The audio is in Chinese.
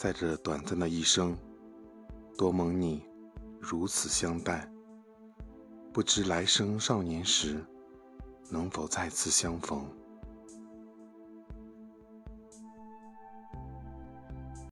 在这短暂的一生多蒙你如此相待。不知来生少年时能否再次相逢？